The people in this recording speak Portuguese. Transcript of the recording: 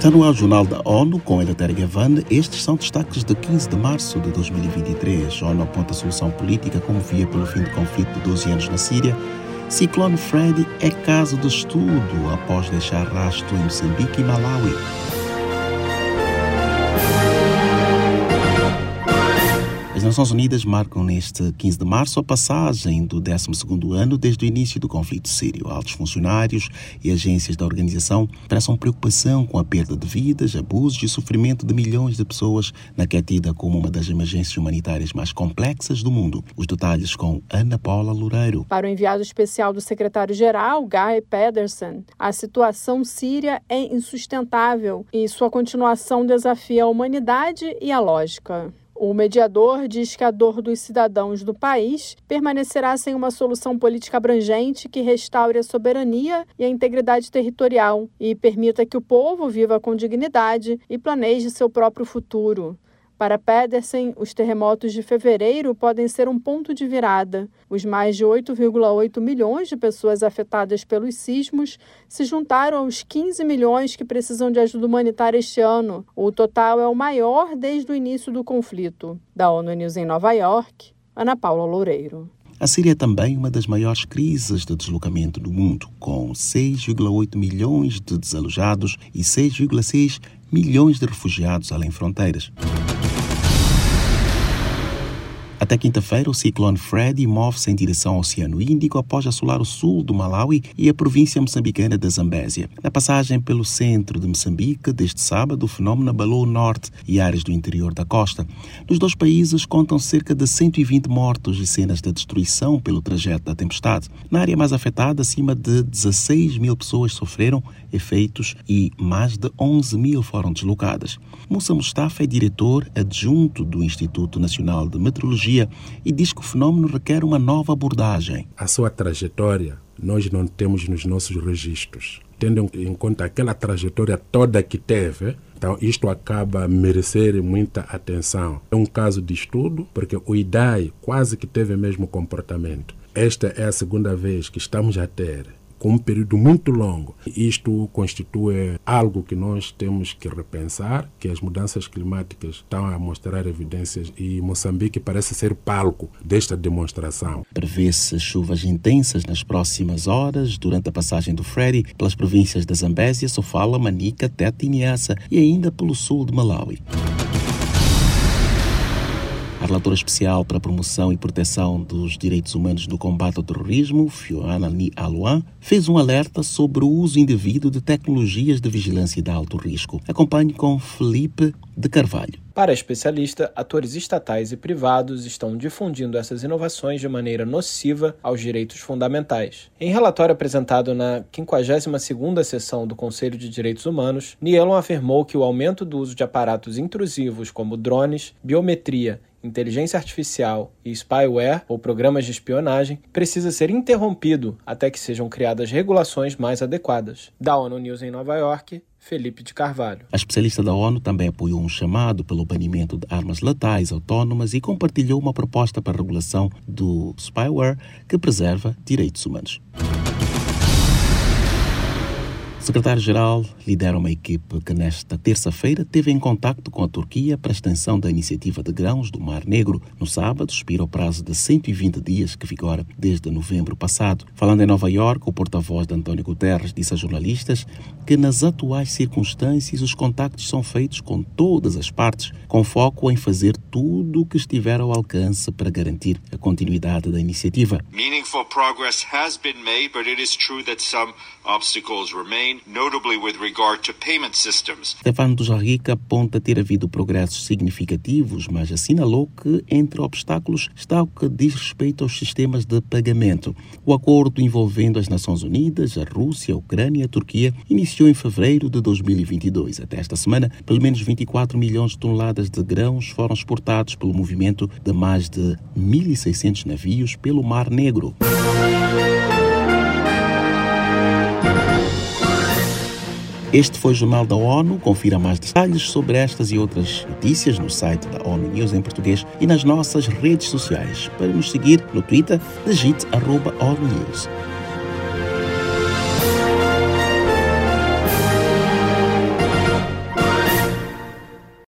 Está no ar o Jornal da ONU com Eleutério Gavan. Estes são destaques de 15 de março de 2023. A ONU aponta a solução política como via pelo fim do conflito de 12 anos na Síria. Ciclone Freddy é caso de estudo após deixar rastro em Moçambique e Malawi. As Nações Unidas marcam neste 15 de março a passagem do 12º ano desde o início do conflito sírio. Altos funcionários e agências da organização expressam preocupação com a perda de vidas, abusos e sofrimento de milhões de pessoas na que é tida como uma das emergências humanitárias mais complexas do mundo. Os detalhes com Ana Paula Loureiro. Para o enviado especial do secretário-geral, Guy Pedersen, a situação síria é insustentável e sua continuação desafia a humanidade e a lógica. O mediador diz que a dor dos cidadãos do país permanecerá sem uma solução política abrangente que restaure a soberania e a integridade territorial e permita que o povo viva com dignidade e planeje seu próprio futuro. Para Pedersen, os terremotos de fevereiro podem ser um ponto de virada. Os mais de 8,8 milhões de pessoas afetadas pelos sismos se juntaram aos 15 milhões que precisam de ajuda humanitária este ano. O total é o maior desde o início do conflito. Da ONU News em Nova York, Ana Paula Loureiro. A Síria é também uma das maiores crises de deslocamento do mundo, com 6,8 milhões de desalojados e 6,6 milhões de refugiados além fronteiras. Até quinta-feira, o ciclone Freddy move-se em direção ao Oceano Índico após assolar o sul do Malawi e a província moçambicana da Zambésia. Na passagem pelo centro de Moçambique, desde sábado, o fenômeno abalou o norte e áreas do interior da costa. Nos dois países contam cerca de 120 mortos e cenas de destruição pelo trajeto da tempestade. Na área mais afetada, acima de 16 mil pessoas sofreram efeitos e mais de 11 mil foram deslocadas. Moussa Mustafa é diretor adjunto do Instituto Nacional de Meteorologia e diz que o fenômeno requer uma nova abordagem. A sua trajetória nós não temos nos nossos registros. Tendo em conta aquela trajetória toda que teve, então, isto acaba a merecer muita atenção. É um caso de estudo, porque o IDAI quase que teve o mesmo comportamento. Esta é a segunda vez que estamos a ter com um período muito longo. Isto constitui algo que nós temos que repensar, que as mudanças climáticas estão a mostrar evidências e Moçambique parece ser palco desta demonstração. Prevê-se chuvas intensas nas próximas horas durante a passagem do Freddy pelas províncias da Zambésia, Sofala, Manica, Tete e Niassa e ainda pelo sul de Malawi. Relatora especial para a promoção e proteção dos direitos humanos no combate ao terrorismo, Fiona Ni Aluan, fez um alerta sobre o uso indevido de tecnologias de vigilância de alto risco. Acompanhe com Felipe de Carvalho. Para a especialista, atores estatais e privados estão difundindo essas inovações de maneira nociva aos direitos fundamentais. Em relatório apresentado na 52ª sessão do Conselho de Direitos Humanos, Nielon afirmou que o aumento do uso de aparatos intrusivos como drones, biometria inteligência artificial e spyware, ou programas de espionagem, precisa ser interrompido até que sejam criadas regulações mais adequadas. Da ONU News em Nova York, Felipe de Carvalho. A especialista da ONU também apoiou um chamado pelo banimento de armas letais autónomas e compartilhou uma proposta para regulação do spyware que preserva direitos humanos. Secretário-geral lidera uma equipe que nesta terça-feira teve em contacto com a Turquia para a extensão da iniciativa de grãos do Mar Negro. No sábado, expira o prazo de 120 dias que vigora desde novembro passado. Falando em Nova York, o porta-voz de António Guterres disse a jornalistas que nas atuais circunstâncias os contactos são feitos com todas as partes, com foco em fazer tudo o que estiver ao alcance para garantir a continuidade da iniciativa. Meaningful progress has been made, but it is true that some obstacles remain, notably with regard to payment systems. Stefano Dujarrica aponta ter havido progressos significativos, mas assinalou que entre obstáculos está o que diz respeito aos sistemas de pagamento. O acordo envolvendo as Nações Unidas, a Rússia, a Ucrânia e a Turquia iniciou em fevereiro de 2022. Até esta semana, pelo menos 24 milhões de toneladas de grãos foram exportados pelo movimento de mais de 1.600 navios pelo Mar Negro. Este foi o Jornal da ONU. Confira mais detalhes sobre estas e outras notícias no site da ONU News em português e nas nossas redes sociais. Para nos seguir no Twitter, digite arroba ONU News.